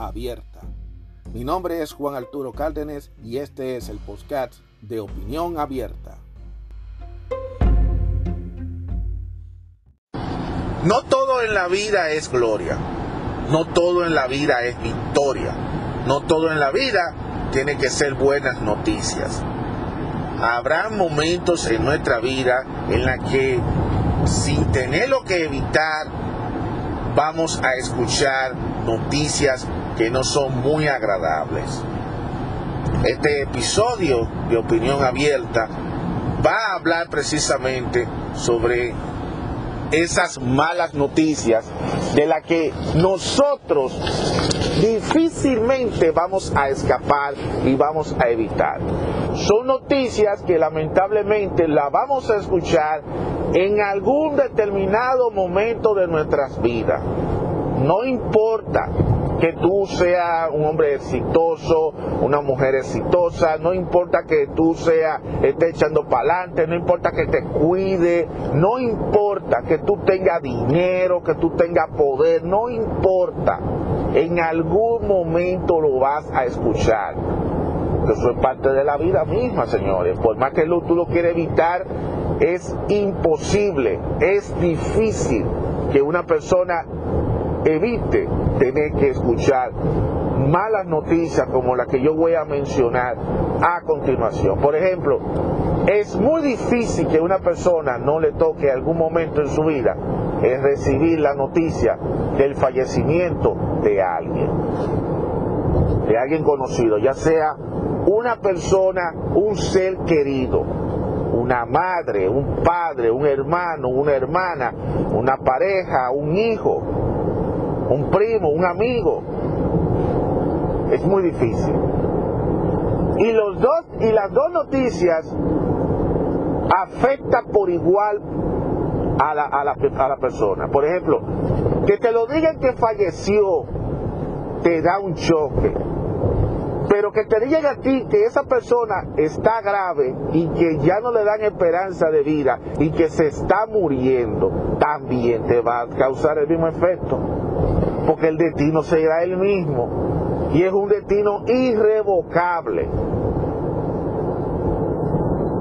abierta. Mi nombre es Juan Arturo Cárdenas y este es el podcast de Opinión Abierta. No todo en la vida es gloria, no todo en la vida es victoria, no todo en la vida tiene que ser buenas noticias. Habrá momentos en nuestra vida en la que sin tener lo que evitar vamos a escuchar noticias que no son muy agradables. Este episodio de opinión abierta va a hablar precisamente sobre esas malas noticias de las que nosotros difícilmente vamos a escapar y vamos a evitar. Son noticias que lamentablemente las vamos a escuchar en algún determinado momento de nuestras vidas. No importa que tú seas un hombre exitoso, una mujer exitosa, no importa que tú seas, estés echando para adelante, no importa que te cuide, no importa que tú tengas dinero, que tú tengas poder, no importa. En algún momento lo vas a escuchar. Eso es parte de la vida misma, señores. Por más que tú lo quieras evitar, es imposible, es difícil que una persona evite tener que escuchar malas noticias como las que yo voy a mencionar a continuación. Por ejemplo, es muy difícil que una persona no le toque algún momento en su vida es recibir la noticia del fallecimiento de alguien, de alguien conocido, ya sea una persona, un ser querido, una madre, un padre, un hermano, una hermana, una pareja, un hijo, un primo, un amigo. Es muy difícil. Y los dos y las dos noticias afectan por igual a la, a la, a la persona. Por ejemplo, que te lo digan que falleció te da un choque. Pero que te digan a ti que esa persona está grave y que ya no le dan esperanza de vida y que se está muriendo, también te va a causar el mismo efecto porque el destino será el mismo y es un destino irrevocable.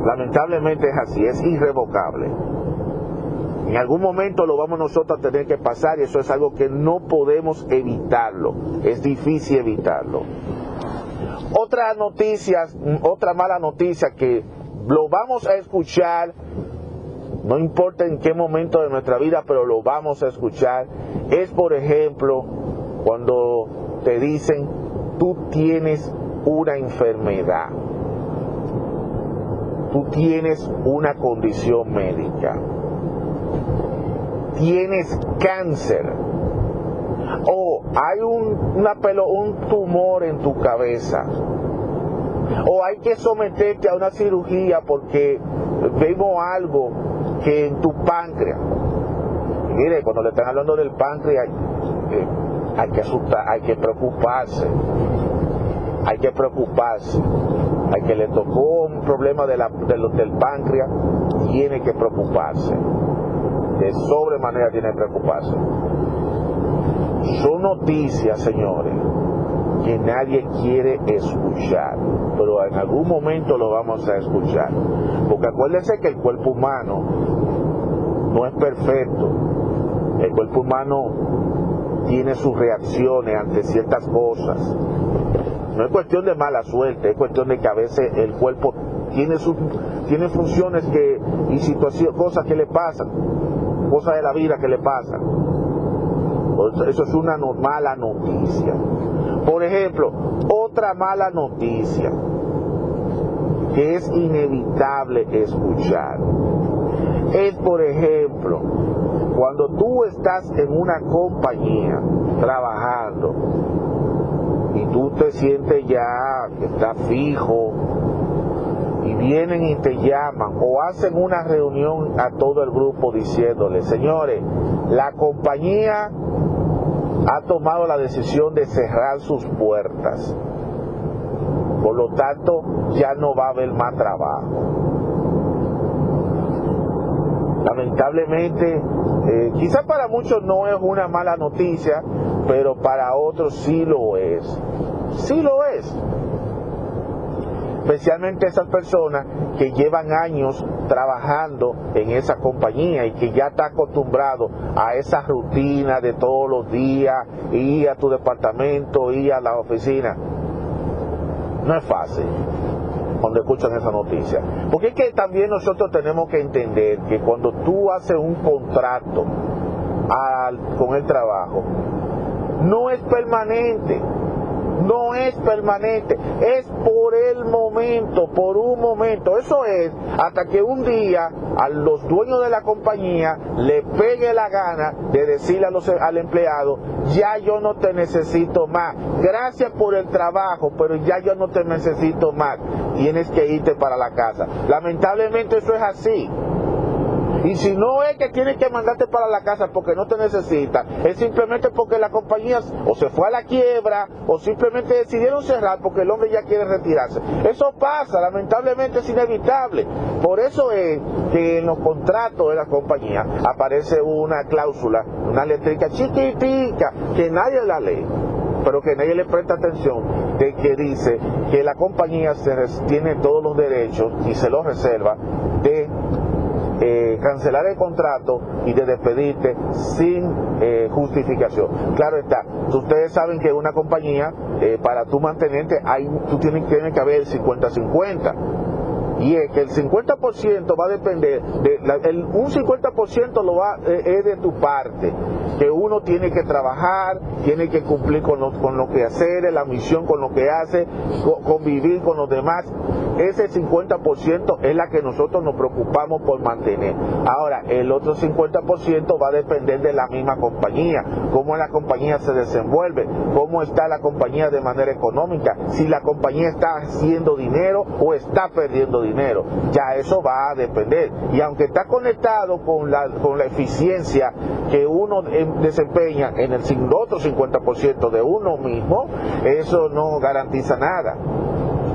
Lamentablemente es así, es irrevocable. En algún momento lo vamos nosotros a tener que pasar y eso es algo que no podemos evitarlo, es difícil evitarlo. Otra noticia, otra mala noticia que lo vamos a escuchar no importa en qué momento de nuestra vida, pero lo vamos a escuchar, es por ejemplo cuando te dicen, tú tienes una enfermedad, tú tienes una condición médica, tienes cáncer, o hay un, una pelo, un tumor en tu cabeza, o hay que someterte a una cirugía porque vemos algo que en tu páncreas. mire, cuando le están hablando del páncreas, eh, hay que asustar, hay que preocuparse. Hay que preocuparse. Hay que le tocó un problema de la, del páncreas, tiene que preocuparse. De sobremanera tiene que preocuparse. Son noticias, señores, que nadie quiere escuchar, pero en algún momento lo vamos a escuchar. Porque acuérdense que el cuerpo humano no es perfecto. El cuerpo humano tiene sus reacciones ante ciertas cosas. No es cuestión de mala suerte, es cuestión de que a veces el cuerpo tiene sus tiene funciones que y situaciones, cosas que le pasan, cosas de la vida que le pasan. Eso es una mala noticia. Por ejemplo, otra mala noticia que es inevitable escuchar es, por ejemplo, cuando tú estás en una compañía trabajando y tú te sientes ya que está fijo y vienen y te llaman o hacen una reunión a todo el grupo diciéndole, señores, la compañía ha tomado la decisión de cerrar sus puertas. Por lo tanto, ya no va a haber más trabajo. Lamentablemente, eh, quizás para muchos no es una mala noticia, pero para otros sí lo es. Sí lo es. Especialmente esas personas que llevan años trabajando en esa compañía y que ya está acostumbrado a esa rutina de todos los días, ir a tu departamento, ir a la oficina. No es fácil cuando escuchan esa noticia. Porque es que también nosotros tenemos que entender que cuando tú haces un contrato con el trabajo, no es permanente no es permanente, es por el momento, por un momento. Eso es hasta que un día a los dueños de la compañía le pegue la gana de decirle al empleado, ya yo no te necesito más, gracias por el trabajo, pero ya yo no te necesito más, tienes que irte para la casa. Lamentablemente eso es así. Y si no es que tiene que mandarte para la casa porque no te necesita, es simplemente porque la compañía o se fue a la quiebra o simplemente decidieron cerrar porque el hombre ya quiere retirarse. Eso pasa, lamentablemente es inevitable. Por eso es que en los contratos de la compañía aparece una cláusula, una letrica chiquitica que nadie la lee pero que nadie le presta atención, de que dice que la compañía tiene todos los derechos y se los reserva de eh, cancelar el contrato y de despedirte sin eh, justificación. Claro está, ustedes saben que una compañía, eh, para tú mantenerte, hay, tú tienes, tiene que haber 50-50 y es que el 50% va a depender, de un 50% lo va, eh, es de tu parte, que uno tiene que trabajar, tiene que cumplir con lo, con lo que hacer, la misión con lo que hace, convivir con los demás. Ese 50% es la que nosotros nos preocupamos por mantener. Ahora, el otro 50% va a depender de la misma compañía, cómo la compañía se desenvuelve, cómo está la compañía de manera económica, si la compañía está haciendo dinero o está perdiendo dinero dinero. Ya eso va a depender. Y aunque está conectado con la, con la eficiencia que uno em, desempeña en el otro 50% de uno mismo, eso no garantiza nada.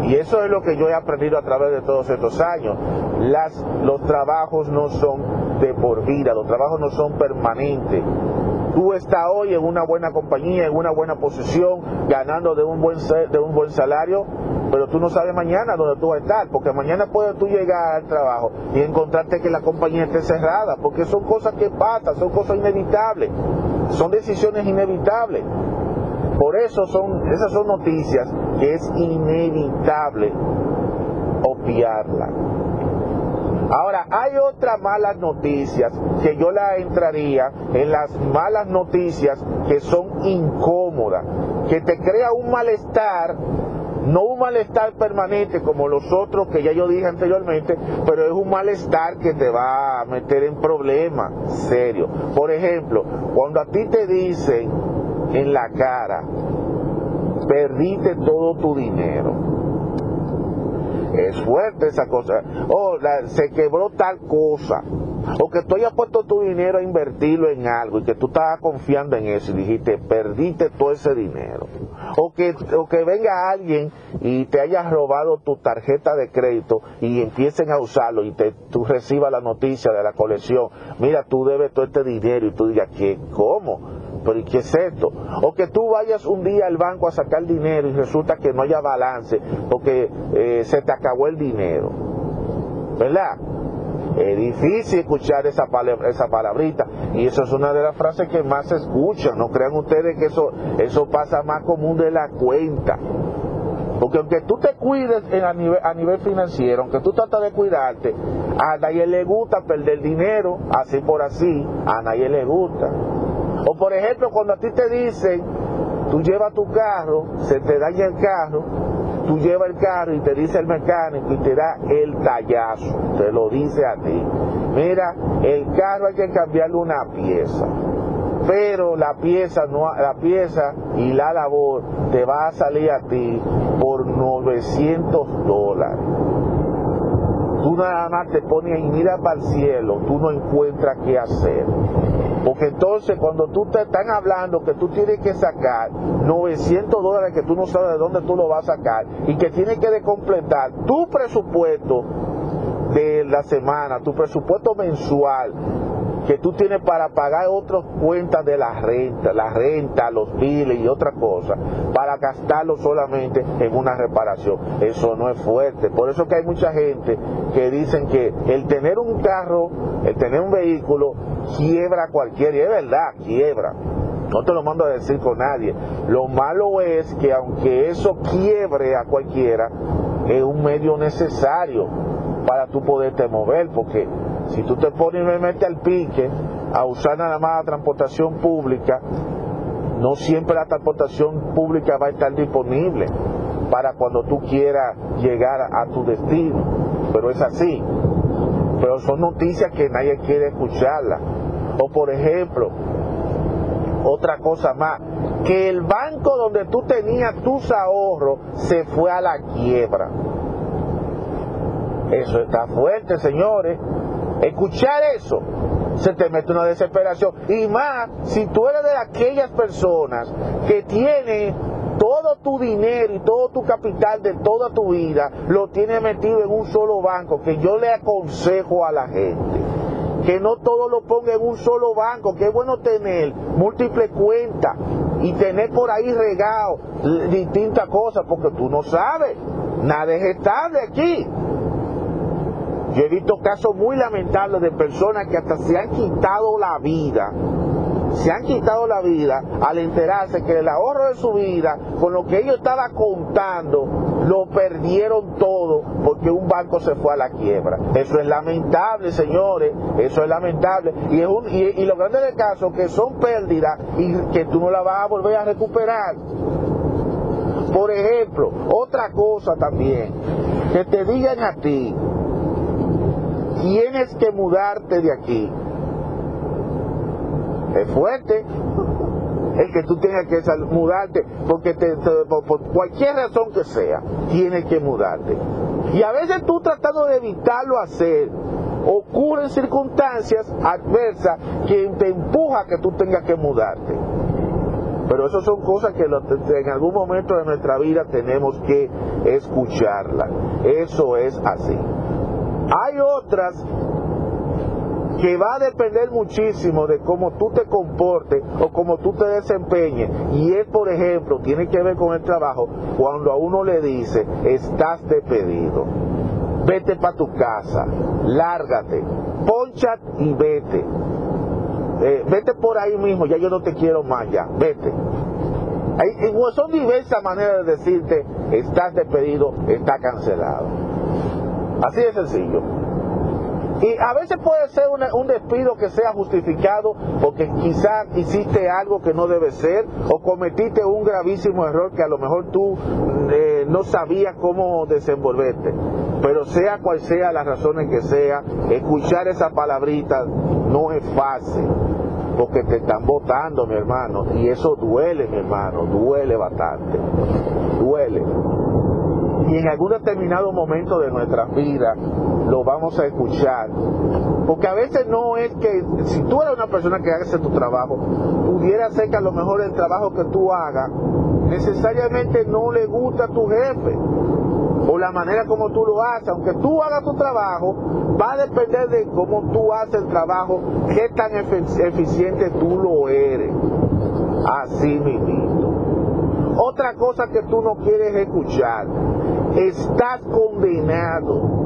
Y eso es lo que yo he aprendido a través de todos estos años. Las, los trabajos no son de por vida, los trabajos no son permanentes. Tú estás hoy en una buena compañía, en una buena posición, ganando de un buen, de un buen salario, pero tú no sabes mañana dónde tú vas a estar, porque mañana puedes tú llegar al trabajo y encontrarte que la compañía esté cerrada, porque son cosas que pasan, son cosas inevitables, son decisiones inevitables. Por eso son, esas son noticias que es inevitable obviarla. Ahora, hay otras malas noticias que yo la entraría en las malas noticias que son incómodas, que te crea un malestar no un malestar permanente como los otros que ya yo dije anteriormente, pero es un malestar que te va a meter en problemas serios. Por ejemplo, cuando a ti te dicen en la cara, perdiste todo tu dinero, es fuerte esa cosa. Oh, se quebró tal cosa. O que tú hayas puesto tu dinero a invertirlo en algo y que tú estabas confiando en eso y dijiste, perdiste todo ese dinero. O que, o que venga alguien y te haya robado tu tarjeta de crédito y empiecen a usarlo y te, tú recibas la noticia de la colección, mira, tú debes todo este dinero y tú digas, ¿qué? ¿Cómo? Pero ¿y qué es esto? O que tú vayas un día al banco a sacar dinero y resulta que no haya balance porque eh, se te acabó el dinero. ¿Verdad? Es difícil escuchar esa, esa palabrita y eso es una de las frases que más se escuchan. No crean ustedes que eso, eso pasa más común de la cuenta. Porque aunque tú te cuides a, nivel, a nivel financiero, aunque tú tratas de cuidarte, a nadie le gusta perder dinero, así por así, a nadie le gusta. O por ejemplo, cuando a ti te dicen, tú llevas tu carro, se te daña el carro, tú llevas el carro y te dice el mecánico y te da el tallazo, te lo dice a ti. Mira, el carro hay que cambiarle una pieza. pero la pieza, no, la pieza y la labor te va a salir a ti por 900 dólares. Tú nada más te pones y miras para el cielo, tú no encuentras qué hacer. Porque entonces cuando tú te están hablando que tú tienes que sacar 900 dólares que tú no sabes de dónde tú lo vas a sacar y que tienes que completar tu presupuesto de la semana, tu presupuesto mensual, que tú tienes para pagar otras cuentas de la renta, la renta, los biles y otras cosas, para gastarlo solamente en una reparación. Eso no es fuerte. Por eso que hay mucha gente que dicen que el tener un carro, el tener un vehículo, quiebra cualquiera. Y es verdad, quiebra. No te lo mando a decir con nadie. Lo malo es que aunque eso quiebre a cualquiera, es un medio necesario para tú poderte mover, porque si tú te pones metes al pique a usar nada más la transportación pública, no siempre la transportación pública va a estar disponible para cuando tú quieras llegar a tu destino. Pero es así. Pero son noticias que nadie quiere escucharlas. O por ejemplo, otra cosa más, que el banco donde tú tenías tus ahorros se fue a la quiebra. Eso está fuerte, señores. Escuchar eso se te mete una desesperación. Y más si tú eres de aquellas personas que tienen todo tu dinero y todo tu capital de toda tu vida, lo tiene metido en un solo banco, que yo le aconsejo a la gente. Que no todo lo ponga en un solo banco, que es bueno tener múltiples cuentas y tener por ahí regado distintas cosas, porque tú no sabes, nada es estable aquí. Yo he visto casos muy lamentables de personas que hasta se han quitado la vida, se han quitado la vida al enterarse que el ahorro de su vida, con lo que ellos estaban contando, lo perdieron todo porque un banco se fue a la quiebra. Eso es lamentable, señores, eso es lamentable. Y, es un, y, lo grande del caso que son pérdidas y que tú no la vas a volver a recuperar. Por ejemplo, otra cosa también, que te digan a ti, tienes que mudarte de aquí. Es fuerte el que tú tengas que mudarte porque te, por, cualquier razón que sea, tienes que mudarte. Y a veces tú tratando de evitarlo hacer, ocurren circunstancias adversas que te empuja a que tú tengas que mudarte. Pero eso son cosas que en algún momento de nuestra vida tenemos que escucharlas. Eso es así. Hay otras que va a depender muchísimo de cómo tú te comportes o cómo tú te desempeñes. Y es, por ejemplo, tiene que ver con el trabajo, cuando a uno le dice, estás despedido, vete para tu casa, lárgate, poncha y vete. Eh, vete por ahí mismo, ya yo no te quiero más, ya, vete. Hay, son diversas maneras de decirte, estás despedido, está cancelado. Así de sencillo. Y a veces puede ser un despido que sea justificado porque quizás hiciste algo que no debe ser o cometiste un gravísimo error que a lo mejor tú eh, no sabías cómo desenvolverte. Pero sea cual sea las razones que sea, escuchar esa palabrita no es fácil porque te están votando, mi hermano, y eso duele, mi hermano, duele bastante, duele y en algún determinado momento de nuestra vida lo vamos a escuchar. Porque a veces no es que, si tú eres una persona que hace tu trabajo, pudiera ser que a lo mejor el trabajo que tú hagas necesariamente no le gusta a tu jefe o la manera como tú lo haces, aunque tú hagas tu trabajo, va a depender de cómo tú haces el trabajo, qué tan eficiente tú lo eres. Así mismo. Otra cosa que tú no quieres escuchar, estás condenado.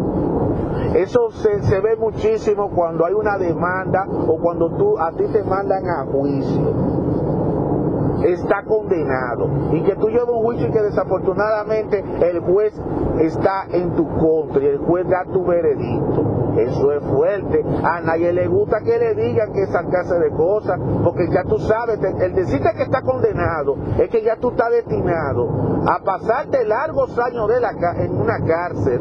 Eso se, ve muchísimo cuando hay una demanda o cuando tú, a ti te mandan a juicio está condenado y que tú llevas un juicio y que desafortunadamente el juez está en tu contra y el juez da tu veredicto. Eso es fuerte. A nadie le gusta que le digan que esa clase de cosas, porque ya tú sabes, el decirte que está condenado es que ya tú estás destinado a pasarte largos años de la, en una cárcel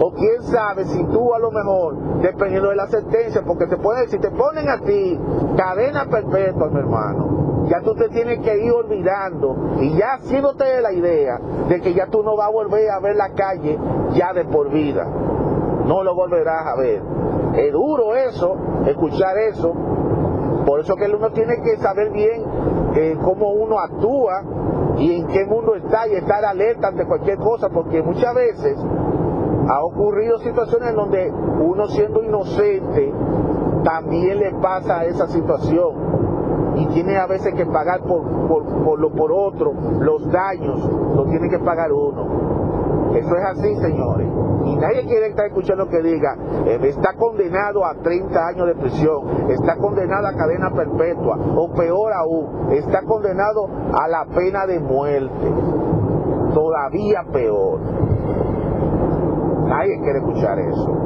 O quién sabe si tú a lo mejor, dependiendo de la sentencia, porque te puede, si te ponen a ti cadena perpetua, mi hermano, ya tú te tienes que ir olvidando y ya haciéndote la idea de que ya tú no vas a volver a ver la calle ya de por vida. No lo volverás a ver. Es duro eso, escuchar eso. Por eso que uno tiene que saber bien eh, cómo uno actúa y en qué mundo está y estar alerta ante cualquier cosa, porque muchas veces ha ocurrido situaciones en donde uno siendo inocente también le pasa esa situación y tiene a veces que pagar por, por, por, lo, por otro los daños, lo tiene que pagar uno. Eso es así, señores. Y nadie quiere estar escuchando que diga, eh, está condenado a 30 años de prisión, está condenado a cadena perpetua, o peor aún, está condenado a la pena de muerte. Todavía peor. Nadie quiere escuchar eso.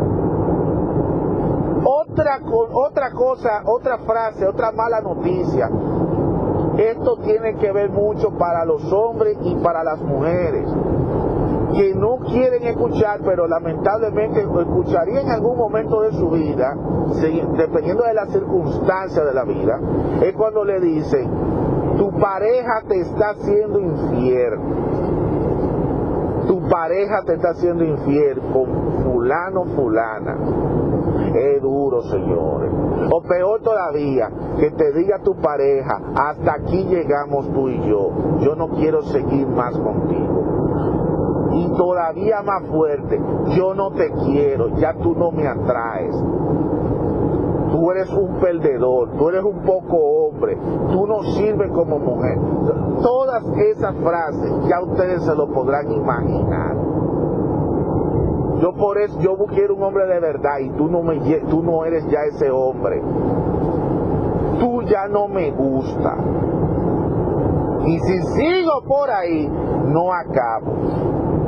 Otra, cosa, otra frase, otra mala noticia. Esto tiene que ver mucho para los hombres y para las mujeres que no quieren escuchar, pero lamentablemente escucharían en algún momento de su vida, dependiendo de las circunstancias de la vida, es cuando le dicen, tu pareja te está haciendo infiel tu pareja te está haciendo infiel con fulano, fulana. Es duro, señores. O peor todavía, que te diga tu pareja, hasta aquí llegamos tú y yo. Yo no quiero seguir más contigo. Y todavía más fuerte, yo no te quiero, ya tú no me atraes tú eres un perdedor, tú eres un poco hombre, tú no sirves como mujer. Todas esas frases ya ustedes se lo podrán imaginar. Yo por eso yo quiero un hombre de verdad y tú no me tú no eres ya ese hombre. Tú ya no me gusta. Y si sigo por ahí, no acabo.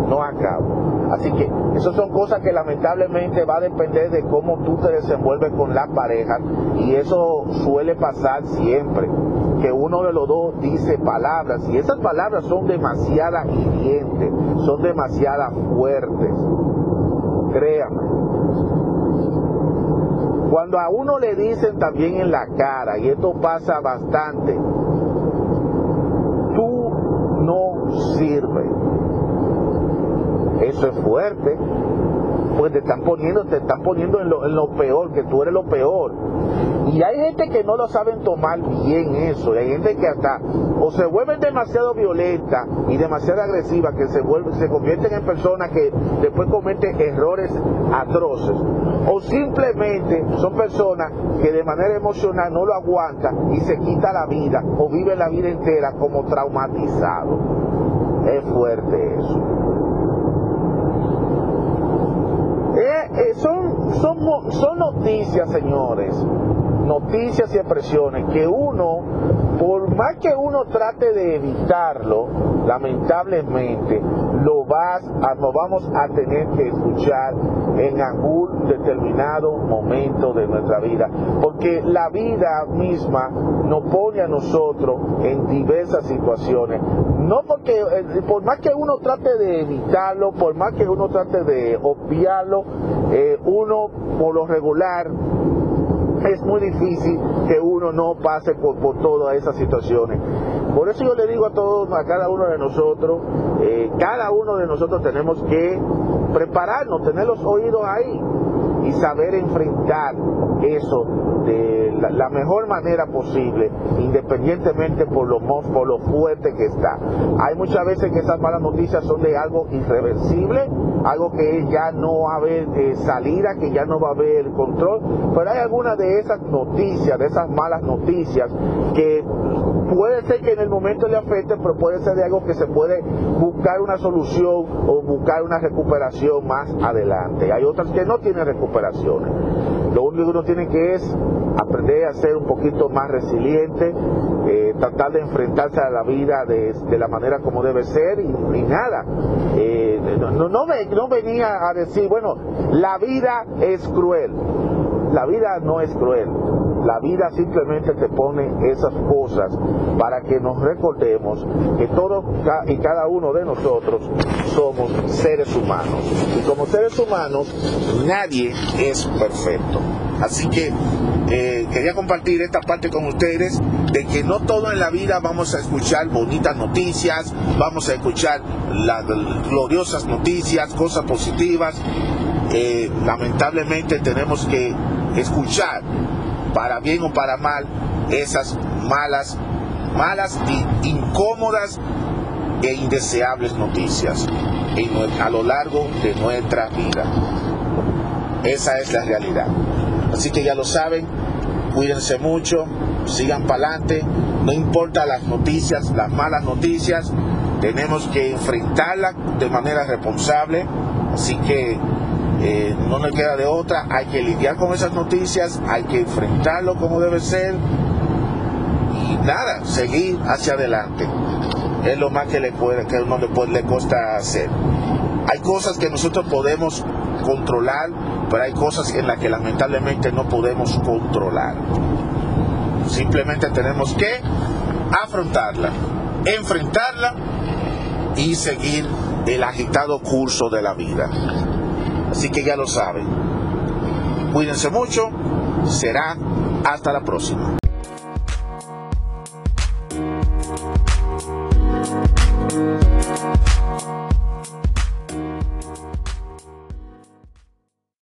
No acabo. Así que esas son cosas que lamentablemente va a depender de cómo tú te desenvuelves con la pareja y eso suele pasar siempre, que uno de los dos dice palabras y esas palabras son demasiadas hirientes, son demasiadas fuertes. Créame. Cuando a uno le dicen también en la cara, y esto pasa bastante, tú no sirves eso es fuerte. Pues te están poniendo, te están poniendo en lo, peor, que tú eres lo peor. Y hay gente que no lo saben tomar bien eso. Y hay gente que hasta o se vuelven demasiado violenta y demasiado agresiva que se vuelven, se convierten en personas que después cometen errores atroces. O simplemente son personas que de manera emocional no lo aguantan y se quita la vida o vive la vida entera como traumatizado. Es fuerte eso. Eh, eh, son, son, son noticias, señores, noticias y expresiones que uno, por más que uno trate de evitarlo, lamentablemente lo vas a, lo vamos a tener que escuchar en algún determinado momento de nuestra vida, porque la vida misma nos pone a nosotros en diversas situaciones, no porque eh, por más que uno trate de evitarlo, por más que uno trate de obviarlo, eh, uno por lo regular es muy difícil que uno no pase por, todas esas situaciones. Por eso yo le digo a todos, a cada uno de nosotros, eh, cada uno de nosotros tenemos que prepararnos, tener los oídos ahí y saber enfrentar eso de la, mejor manera posible, independientemente por lo, por lo fuerte que está. Hay muchas veces que esas malas noticias son de algo irreversible, algo que ya no va a haber eh, salida, que ya no va a haber control, pero hay algunas de esas noticias, de esas malas noticias, que puede ser que en el momento le afecte, pero puede ser de algo que se puede buscar una solución o buscar una recuperación más adelante. Hay otras que no tienen recuperaciones. Lo único que uno tiene que es aprender a ser un poquito más resiliente, eh, tratar de enfrentarse a la vida de, la manera como debe ser y, nada. Eh, no, no, no venía a decir, bueno, la vida es cruel. La vida no es cruel La vida simplemente te pone esas cosas para que nos recordemos que todos y cada uno de nosotros somos seres humanos. Y como seres humanos, nadie es perfecto. Así que eh, quería compartir esta parte con ustedes de que no todo en la vida vamos a escuchar bonitas noticias, vamos a escuchar las gloriosas noticias, cosas positivas. Eh, lamentablemente tenemos que escuchar, para bien o para mal, esas malas, malas, incómodas e indeseables noticias a lo largo de nuestra vida. Esa es la realidad. Así que ya lo saben, cuídense mucho, sigan para adelante, no importa las noticias, las malas noticias, tenemos que enfrentarlas de manera responsable, así que eh, no nos queda de otra, hay que lidiar con esas noticias, hay que enfrentarlo como debe ser y nada, seguir hacia adelante. Es lo más que le puede, que uno le, puede, le cuesta hacer. Hay cosas que nosotros podemos controlar, pero hay cosas en las que lamentablemente no podemos controlar. Simplemente tenemos que afrontarla, enfrentarla y seguir el agitado curso de la vida. Así que ya lo saben. Cuídense mucho. Será hasta la próxima.